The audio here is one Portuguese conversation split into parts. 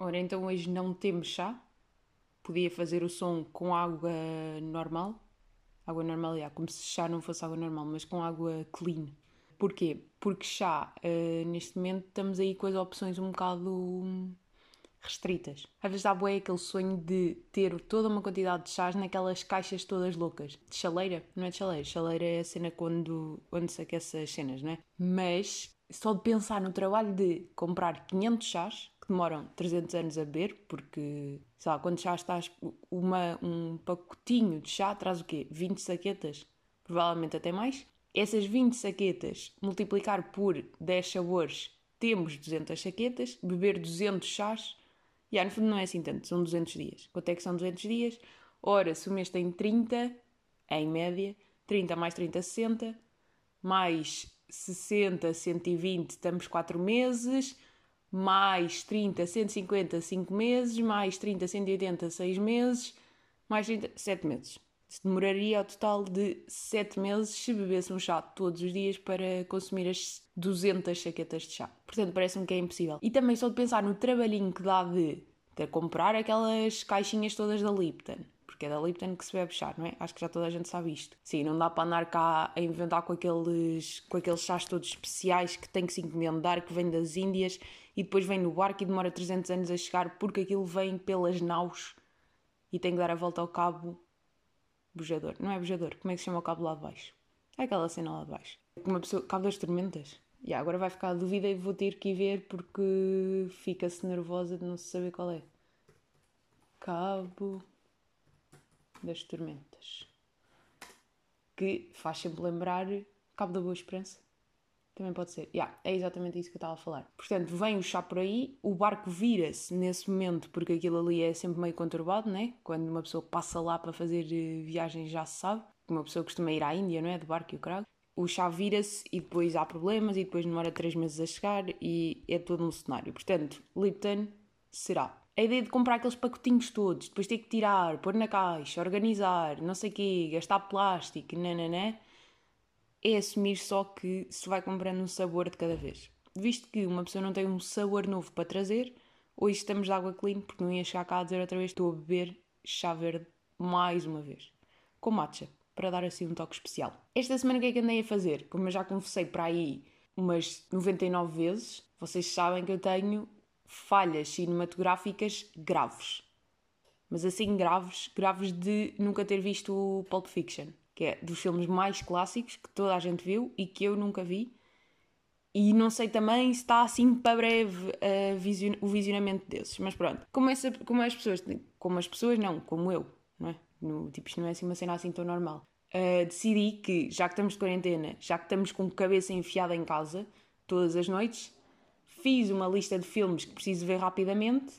Ora, então hoje não temos chá. Podia fazer o som com água normal. Água normal, é como se chá não fosse água normal, mas com água clean. Porquê? Porque chá, uh, neste momento, estamos aí com as opções um bocado restritas. Às vezes dá bué aquele sonho de ter toda uma quantidade de chás naquelas caixas todas loucas. De chaleira, não é de chaleira. Chaleira é a cena quando, quando se aquece as cenas, não é? Mas só de pensar no trabalho de comprar 500 chás, demoram 300 anos a beber, porque, sei lá, quando chá estás, uma, um pacotinho de chá traz o quê? 20 saquetas? Provavelmente até mais. Essas 20 saquetas, multiplicar por 10 sabores, temos 200 saquetas, beber 200 chás, e no fundo não é assim tanto, são 200 dias. Quanto é que são 200 dias? Ora, se o mês tem 30, em média, 30 mais 30, 60, mais 60, 120, estamos 4 meses, mais 30, 150, 5 meses, mais 30, 180, 6 meses, mais 30, 7 meses. Demoraria ao total de 7 meses se bebêssemos chá todos os dias para consumir as 200 chaquetas de chá. Portanto, parece-me que é impossível. E também só de pensar no trabalhinho que dá de, de comprar aquelas caixinhas todas da Lipton. Porque é da Lipton que se bebe chá, não é? Acho que já toda a gente sabe isto. Sim, não dá para andar cá a inventar com aqueles, com aqueles chás todos especiais que tem que se encomendar, que vem das Índias e depois vem no barco e demora 300 anos a chegar porque aquilo vem pelas naus e tem que dar a volta ao cabo Bujador. Não é bujador. Como é que se chama o cabo lá de baixo? É aquela cena lá de baixo. Uma pessoa... Cabo das tormentas. E yeah, agora vai ficar a dúvida e vou ter que ir ver porque fica-se nervosa de não saber qual é. Cabo das tormentas. Que faz sempre lembrar Cabo da Boa Esperança. Também pode ser. Yeah, é exatamente isso que eu estava a falar. Portanto, vem o chá por aí, o barco vira-se nesse momento, porque aquilo ali é sempre meio conturbado, né? Quando uma pessoa passa lá para fazer eh, viagens já se sabe. Uma pessoa costuma ir à Índia, não é? De barco e o caralho. O chá vira-se e depois há problemas e depois demora 3 meses a chegar e é todo um cenário. Portanto, Lipton será. A ideia de comprar aqueles pacotinhos todos, depois ter que tirar, pôr na caixa, organizar, não sei o quê, gastar plástico, nananã é assumir só que se vai comprando um sabor de cada vez. Visto que uma pessoa não tem um sabor novo para trazer, hoje estamos de água clean, porque não ia chegar cá a dizer outra vez estou a beber chá verde mais uma vez. Com matcha, para dar assim um toque especial. Esta semana o que é que andei a fazer? Como eu já confessei para aí umas 99 vezes, vocês sabem que eu tenho falhas cinematográficas graves. Mas assim graves, graves de nunca ter visto o Pulp Fiction que é dos filmes mais clássicos que toda a gente viu e que eu nunca vi. E não sei também se está assim para breve uh, vision, o visionamento desses. Mas pronto, como, essa, como as pessoas, como as pessoas não, como eu, não é? No, tipo, isto não é assim uma cena assim tão normal. Uh, decidi que, já que estamos de quarentena, já que estamos com a cabeça enfiada em casa todas as noites, fiz uma lista de filmes que preciso ver rapidamente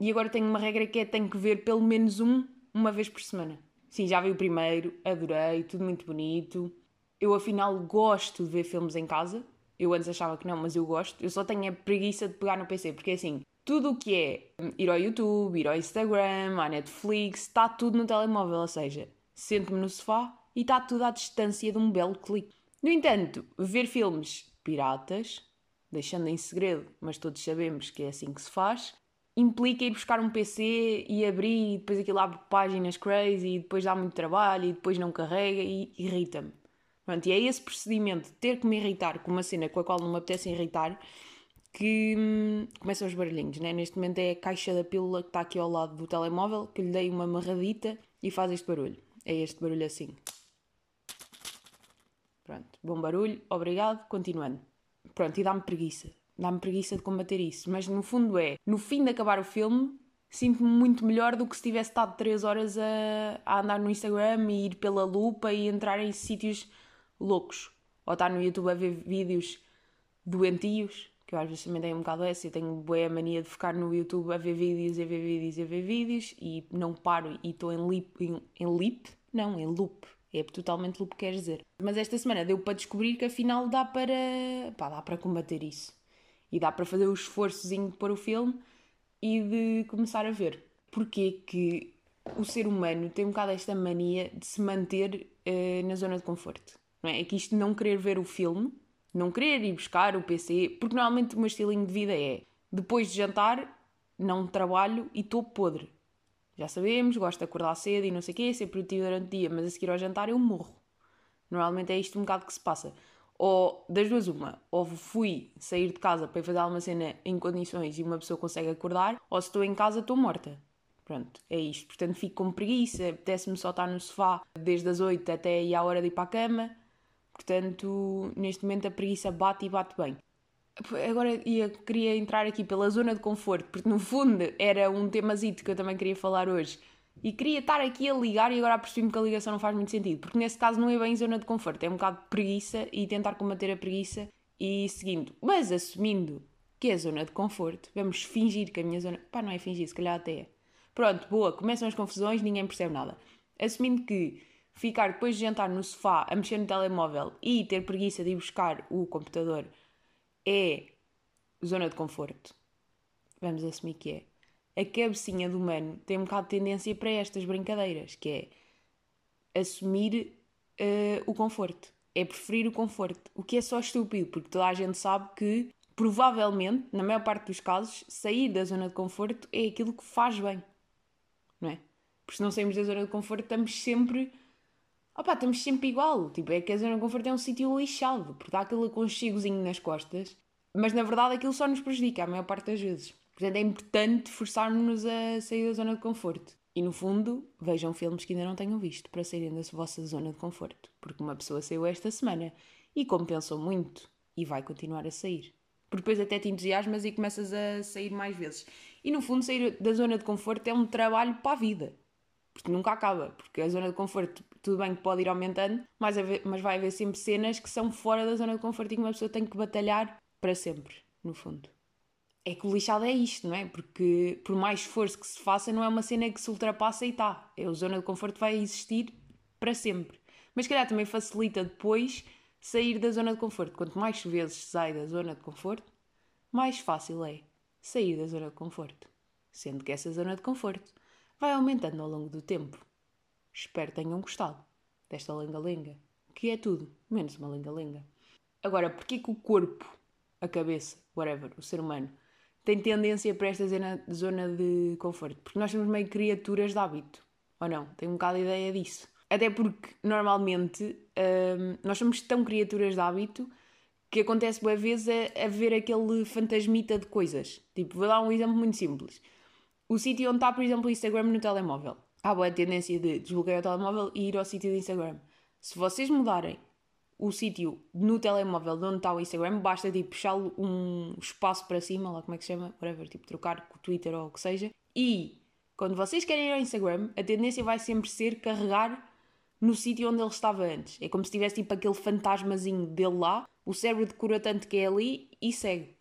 e agora tenho uma regra que é tenho que ver pelo menos um uma vez por semana. Sim, já vi o primeiro, adorei, tudo muito bonito. Eu afinal gosto de ver filmes em casa. Eu antes achava que não, mas eu gosto. Eu só tenho a preguiça de pegar no PC, porque assim, tudo o que é ir ao YouTube, ir ao Instagram, à Netflix, está tudo no telemóvel, ou seja, sento-me no sofá e está tudo à distância de um belo clique. No entanto, ver filmes piratas, deixando em segredo, mas todos sabemos que é assim que se faz, implica ir buscar um PC e abrir e depois aquilo abre páginas crazy e depois dá muito trabalho e depois não carrega e irrita-me. Pronto, e é esse procedimento de ter que me irritar com uma cena com a qual não me apetece irritar que hum, começam os barulhinhos, né? Neste momento é a caixa da pílula que está aqui ao lado do telemóvel que lhe dei uma amarradita e faz este barulho. É este barulho assim. Pronto, bom barulho, obrigado, continuando. Pronto, e dá-me preguiça dá-me preguiça de combater isso. Mas no fundo é, no fim de acabar o filme, sinto-me muito melhor do que se tivesse estado 3 horas a, a andar no Instagram e ir pela lupa e entrar em sítios loucos. Ou estar no YouTube a ver vídeos doentios, que eu às vezes também tenho um bocado essa, eu tenho boa mania de ficar no YouTube a ver vídeos, a ver vídeos, a ver vídeos e não paro e estou em loop, em, em loop? Não, em loop. É totalmente loop, quer dizer. Mas esta semana deu para descobrir que afinal dá para, pá, dá para combater isso. E dá para fazer o esforçozinho de pôr o filme e de começar a ver. Porquê que o ser humano tem um bocado esta mania de se manter uh, na zona de conforto? Não é? é que isto não querer ver o filme, não querer ir buscar o PC, porque normalmente o meu estilinho de vida é depois de jantar, não trabalho e estou podre. Já sabemos, gosto de acordar cedo e não sei o quê, ser produtivo durante o dia, mas a seguir ao jantar eu morro. Normalmente é isto um bocado que se passa. Ou das duas, uma, ou fui sair de casa para fazer alguma cena em condições e uma pessoa consegue acordar, ou se estou em casa estou morta. Pronto, é isto. Portanto, fico com preguiça, apetece-me só estar no sofá desde as 8 até aí à hora de ir para a cama. Portanto, neste momento a preguiça bate e bate bem. Agora ia, queria entrar aqui pela zona de conforto, porque no fundo era um temazito que eu também queria falar hoje. E queria estar aqui a ligar e agora percebi-me que a ligação não faz muito sentido. Porque nesse caso não é bem zona de conforto, é um bocado de preguiça e tentar combater a preguiça e seguindo. Mas assumindo que é zona de conforto, vamos fingir que a minha zona. Pá, não é fingir, se calhar até é. Pronto, boa, começam as confusões, ninguém percebe nada. Assumindo que ficar depois de jantar no sofá a mexer no telemóvel e ter preguiça de ir buscar o computador é zona de conforto. Vamos assumir que é. A cabecinha do humano tem um bocado de tendência para estas brincadeiras, que é assumir uh, o conforto. É preferir o conforto. O que é só estúpido, porque toda a gente sabe que, provavelmente, na maior parte dos casos, sair da zona de conforto é aquilo que faz bem. Não é? Porque se não saímos da zona de conforto, estamos sempre. Opá, estamos sempre igual. Tipo, é que a zona de conforto é um sítio lixado, porque dá aquele aconchegozinho nas costas mas na verdade aquilo só nos prejudica a maior parte das vezes. Portanto, é importante forçarmos-nos a sair da zona de conforto. E no fundo, vejam filmes que ainda não tenham visto para saírem da vossa zona de conforto. Porque uma pessoa saiu esta semana e compensou muito e vai continuar a sair. Porque depois até te entusiasmas e começas a sair mais vezes. E no fundo, sair da zona de conforto é um trabalho para a vida. Porque nunca acaba. Porque a zona de conforto, tudo bem que pode ir aumentando, mas, mas vai haver sempre cenas que são fora da zona de conforto e que uma pessoa tem que batalhar para sempre, no fundo. É que o lixado é isto, não é? Porque por mais esforço que se faça, não é uma cena que se ultrapassa e está. É a zona de conforto vai existir para sempre. Mas calhar também facilita depois sair da zona de conforto. Quanto mais vezes sai da zona de conforto, mais fácil é sair da zona de conforto. Sendo que essa zona de conforto vai aumentando ao longo do tempo. Espero tenham gostado desta lenga-lenga, que é tudo, menos uma lenga-lenga. Agora, porquê que o corpo a cabeça, whatever, o ser humano, tem tendência para esta zona de conforto. Porque nós somos meio criaturas de hábito, ou não? Tenho um bocado de ideia disso. Até porque, normalmente, hum, nós somos tão criaturas de hábito que acontece boas vezes a, a ver aquele fantasmita de coisas. Tipo, vou dar um exemplo muito simples. O sítio onde está, por exemplo, o Instagram no telemóvel. Há boa tendência de desbloquear o telemóvel e ir ao sítio do Instagram. Se vocês mudarem o sítio no telemóvel de onde está o Instagram, basta tipo puxar um espaço para cima, lá como é que se chama, whatever, tipo trocar com o Twitter ou o que seja. E quando vocês querem ir ao Instagram, a tendência vai sempre ser carregar no sítio onde ele estava antes. É como se tivesse tipo aquele fantasmazinho dele lá, o cérebro decora tanto que é ali e segue.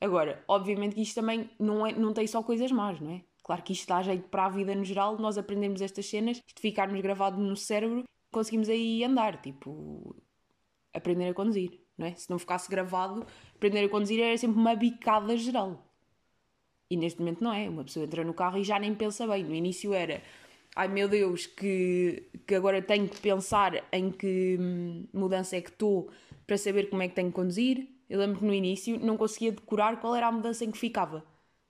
Agora, obviamente que isto também não, é, não tem só coisas más, não é? Claro que isto dá jeito para a vida no geral, nós aprendemos estas cenas, isto ficarmos gravado no cérebro, conseguimos aí andar, tipo, aprender a conduzir, não é? Se não ficasse gravado, aprender a conduzir era sempre uma bicada geral. E neste momento não é. Uma pessoa entra no carro e já nem pensa bem. No início era, ai meu Deus, que, que agora tenho que pensar em que hum, mudança é que estou para saber como é que tenho que conduzir. Eu lembro que no início não conseguia decorar qual era a mudança em que ficava.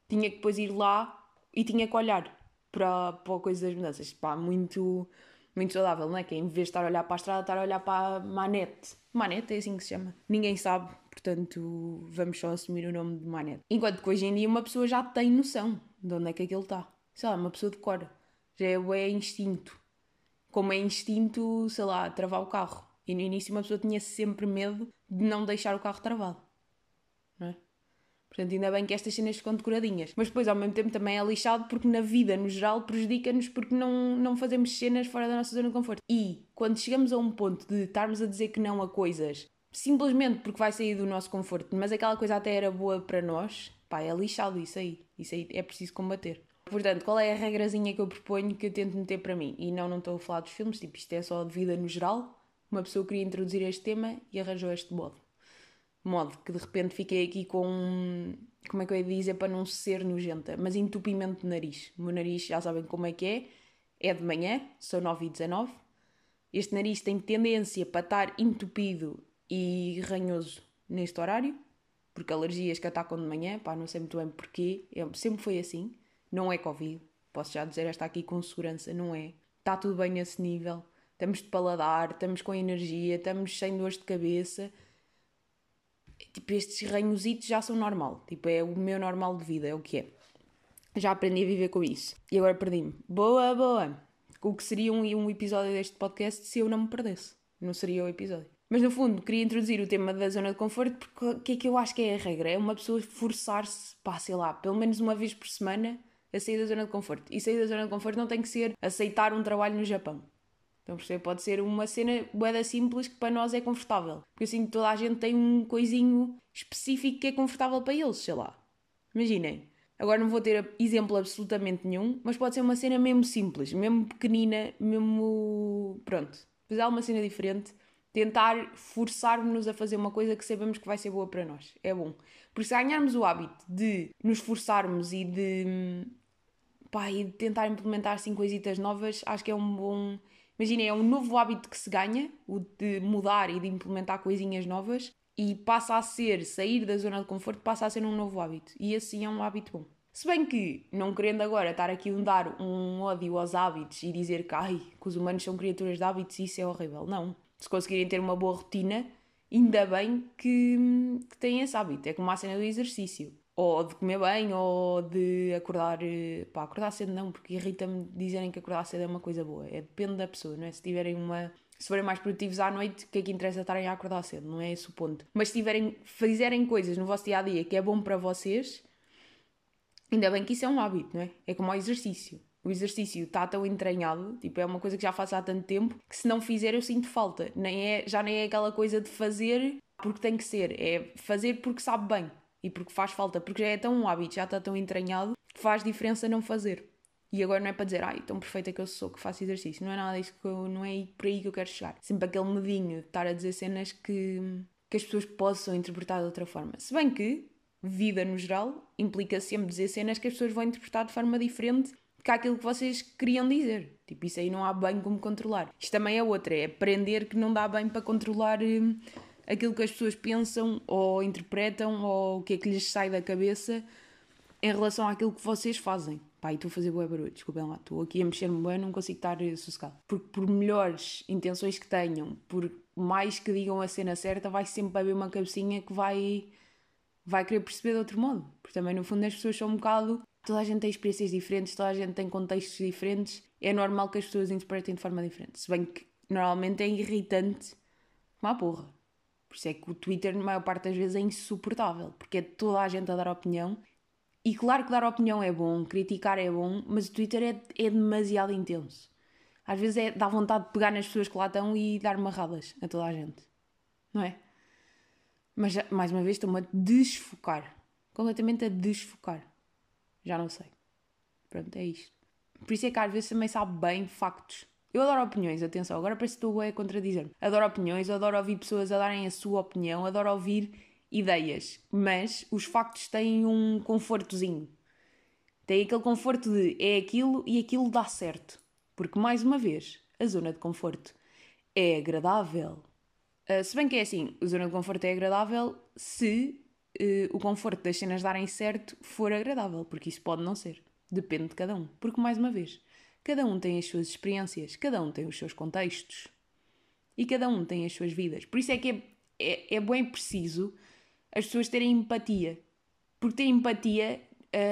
Tinha que depois ir lá e tinha que olhar para, para a coisa das mudanças. Pá, muito muito saudável, não é? Que é, em vez de estar a olhar para a estrada, estar a olhar para a manete. Manete é assim que se chama. Ninguém sabe, portanto, vamos só assumir o nome de manete. Enquanto que hoje em dia uma pessoa já tem noção de onde é que aquilo está. Sei lá, uma pessoa decora. Já é, é instinto. Como é instinto, sei lá, travar o carro. E no início uma pessoa tinha sempre medo de não deixar o carro travado. Não é? Portanto, ainda bem que estas cenas ficam decoradinhas. Mas depois, ao mesmo tempo, também é lixado porque na vida, no geral, prejudica-nos porque não, não fazemos cenas fora da nossa zona de conforto. E quando chegamos a um ponto de estarmos a dizer que não a coisas simplesmente porque vai sair do nosso conforto, mas aquela coisa até era boa para nós, pá, é lixado isso aí. Isso aí é preciso combater. Portanto, qual é a regrazinha que eu proponho que eu tento meter para mim? E não, não estou a falar dos filmes, tipo, isto é só de vida no geral. Uma pessoa queria introduzir este tema e arranjou este modo modo que de repente fiquei aqui com. Como é que eu ia dizer para não ser nojenta? Mas entupimento de nariz. O meu nariz, já sabem como é que é. É de manhã, são 9 e 19. Este nariz tem tendência para estar entupido e ranhoso neste horário. porque alergias que atacam de manhã, pá, não sei muito bem porquê, é, sempre foi assim, não é Covid, posso já dizer esta aqui com segurança, não é. Está tudo bem nesse nível, estamos de paladar, estamos com energia, estamos sem dores de cabeça. Tipo, estes ranhositos já são normal, tipo, é o meu normal de vida, é o que é. Já aprendi a viver com isso. E agora perdi-me. Boa, boa! O que seria um, um episódio deste podcast se eu não me perdesse? Não seria o episódio. Mas no fundo, queria introduzir o tema da zona de conforto porque o que é que eu acho que é a regra? É uma pessoa forçar-se, pá, sei lá, pelo menos uma vez por semana a sair da zona de conforto. E sair da zona de conforto não tem que ser aceitar um trabalho no Japão. Então, percebe? Pode ser uma cena boeda simples que para nós é confortável. Porque assim toda a gente tem um coisinho específico que é confortável para eles, sei lá. Imaginem. Agora não vou ter exemplo absolutamente nenhum, mas pode ser uma cena mesmo simples, mesmo pequenina, mesmo. Pronto. Fazer alguma cena diferente tentar forçar-nos a fazer uma coisa que sabemos que vai ser boa para nós. É bom. Por se ganharmos o hábito de nos forçarmos e de, pá, e de tentar implementar assim coisitas novas, acho que é um bom. Imaginem, é um novo hábito que se ganha, o de mudar e de implementar coisinhas novas, e passa a ser, sair da zona de conforto, passa a ser um novo hábito. E assim é um hábito bom. Se bem que, não querendo agora estar aqui a dar um ódio aos hábitos e dizer que, ai, que os humanos são criaturas de hábitos, isso é horrível. Não se conseguirem ter uma boa rotina, ainda bem que, que têm esse hábito. É como a cena do exercício. Ou de comer bem, ou de acordar. Eh, pá, acordar cedo não, porque irrita-me dizerem que acordar cedo é uma coisa boa. É, depende da pessoa, não é? Se tiverem uma. Se forem mais produtivos à noite, o que é que interessa estarem a acordar cedo? Não é esse o ponto. Mas se tiverem, fizerem coisas no vosso dia a dia que é bom para vocês, ainda bem que isso é um hábito, não é? É como o exercício o exercício está tão entranhado, tipo, é uma coisa que já faço há tanto tempo, que se não fizer eu sinto falta. Nem é, já nem é aquela coisa de fazer porque tem que ser, é fazer porque sabe bem e porque faz falta, porque já é tão um hábito, já está tão entranhado, faz diferença não fazer. E agora não é para dizer, ai, tão perfeita que eu sou, que faço exercício. Não é nada disso, que eu, não é por aí que eu quero chegar. Sempre aquele medinho de estar a dizer cenas que, que as pessoas possam interpretar de outra forma. Se bem que, vida no geral, implica sempre dizer cenas que as pessoas vão interpretar de forma diferente que aquilo que vocês queriam dizer. Tipo, isso aí não há bem como controlar. Isto também é outra, é aprender que não dá bem para controlar hum, aquilo que as pessoas pensam ou interpretam ou o que é que lhes sai da cabeça em relação àquilo que vocês fazem. E estou a fazer boa barulho, desculpem lá, estou aqui a mexer-me bem, não consigo estar sossegado. Porque por melhores intenções que tenham, por mais que digam a cena certa, vai sempre haver uma cabecinha que vai, vai querer perceber de outro modo. Porque também, no fundo, as pessoas são um bocado toda a gente tem experiências diferentes, toda a gente tem contextos diferentes, é normal que as pessoas interpretem de forma diferente. Se bem que normalmente é irritante como a porra. Por isso é que o Twitter, na maior parte das vezes, é insuportável, porque é toda a gente a dar opinião. E claro que dar opinião é bom, criticar é bom, mas o Twitter é, é demasiado intenso. Às vezes é, dá vontade de pegar nas pessoas que lá estão e dar marradas a toda a gente. Não é? Mas, mais uma vez, estou-me a desfocar. Completamente a desfocar. Já não sei. Pronto, é isto. Por isso é que às vezes também sabe bem factos. Eu adoro opiniões, atenção, agora parece que estou a contradizer-me. Adoro opiniões, adoro ouvir pessoas a darem a sua opinião, adoro ouvir ideias, mas os factos têm um confortozinho. Tem aquele conforto de é aquilo e aquilo dá certo. Porque, mais uma vez, a zona de conforto é agradável. Uh, se bem que é assim, a zona de conforto é agradável se uh, o conforto das cenas darem certo for agradável, porque isso pode não ser. Depende de cada um. Porque, mais uma vez, cada um tem as suas experiências, cada um tem os seus contextos e cada um tem as suas vidas. Por isso é que é, é, é bem preciso as pessoas terem empatia. Porque ter empatia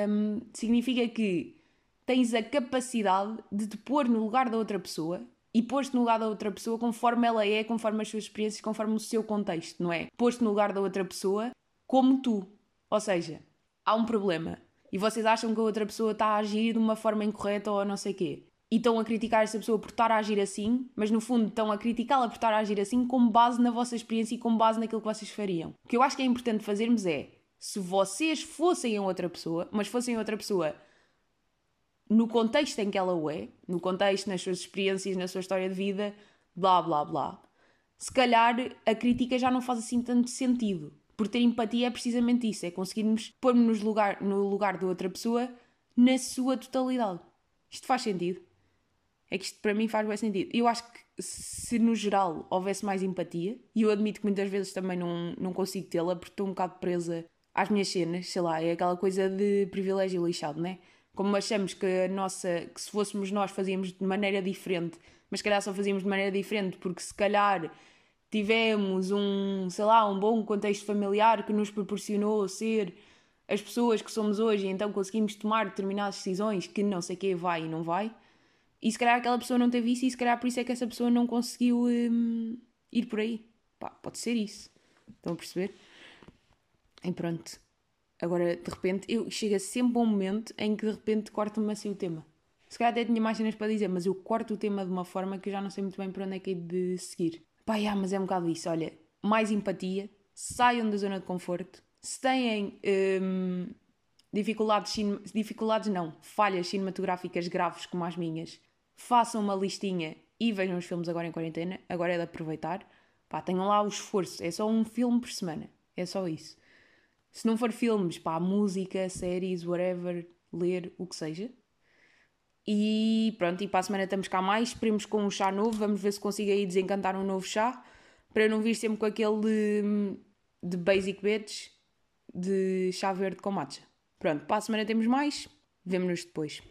um, significa que tens a capacidade de te pôr no lugar da outra pessoa e pôr-te no lugar da outra pessoa conforme ela é, conforme as suas experiências, conforme o seu contexto, não é? Pôr-te no lugar da outra pessoa como tu. Ou seja, há um problema e vocês acham que a outra pessoa está a agir de uma forma incorreta ou não sei quê. E estão a criticar essa pessoa por estar a agir assim, mas no fundo estão a criticá-la por estar a agir assim com base na vossa experiência e com base naquilo que vocês fariam. O que eu acho que é importante fazermos é, se vocês fossem a outra pessoa, mas fossem outra pessoa no contexto em que ela o é, no contexto, nas suas experiências, na sua história de vida, blá blá blá, se calhar a crítica já não faz assim tanto sentido. Por ter empatia é precisamente isso, é conseguirmos pôr-nos lugar, no lugar de outra pessoa na sua totalidade. Isto faz sentido? é que isto para mim faz bem sentido. Eu acho que se no geral houvesse mais empatia, e eu admito que muitas vezes também não, não consigo tê-la porque estou um bocado presa às minhas cenas, sei lá, é aquela coisa de privilégio lixado, né? Como achamos que a nossa, que se fôssemos nós fazíamos de maneira diferente, mas se calhar só fazíamos de maneira diferente porque se calhar tivemos um, sei lá, um bom contexto familiar que nos proporcionou ser as pessoas que somos hoje, então conseguimos tomar determinadas decisões que não sei que vai e não vai. E se calhar aquela pessoa não teve isso e se calhar por isso é que essa pessoa não conseguiu hum, ir por aí. Pá, pode ser isso. Estão a perceber? E pronto. Agora, de repente, eu chega sempre um momento em que de repente corta-me assim o tema. Se calhar até tinha mais cenas para dizer, mas eu corto o tema de uma forma que eu já não sei muito bem para onde é que é de seguir. Pá, yeah, mas é um bocado isso. Olha, mais empatia, saiam da zona de conforto. Se têm hum, dificuldades, dificuldades não, falhas cinematográficas graves como as minhas, façam uma listinha e vejam os filmes agora em quarentena. Agora é de aproveitar. Pá, tenham lá o esforço. É só um filme por semana. É só isso. Se não for filmes, pá, música, séries, whatever, ler, o que seja. E pronto, e para a semana estamos cá mais. Esperemos com um chá novo. Vamos ver se consigo aí desencantar um novo chá. Para não vir sempre com aquele de, de Basic Bitch de chá verde com matcha. Pronto, para a semana temos mais. Vemo-nos depois.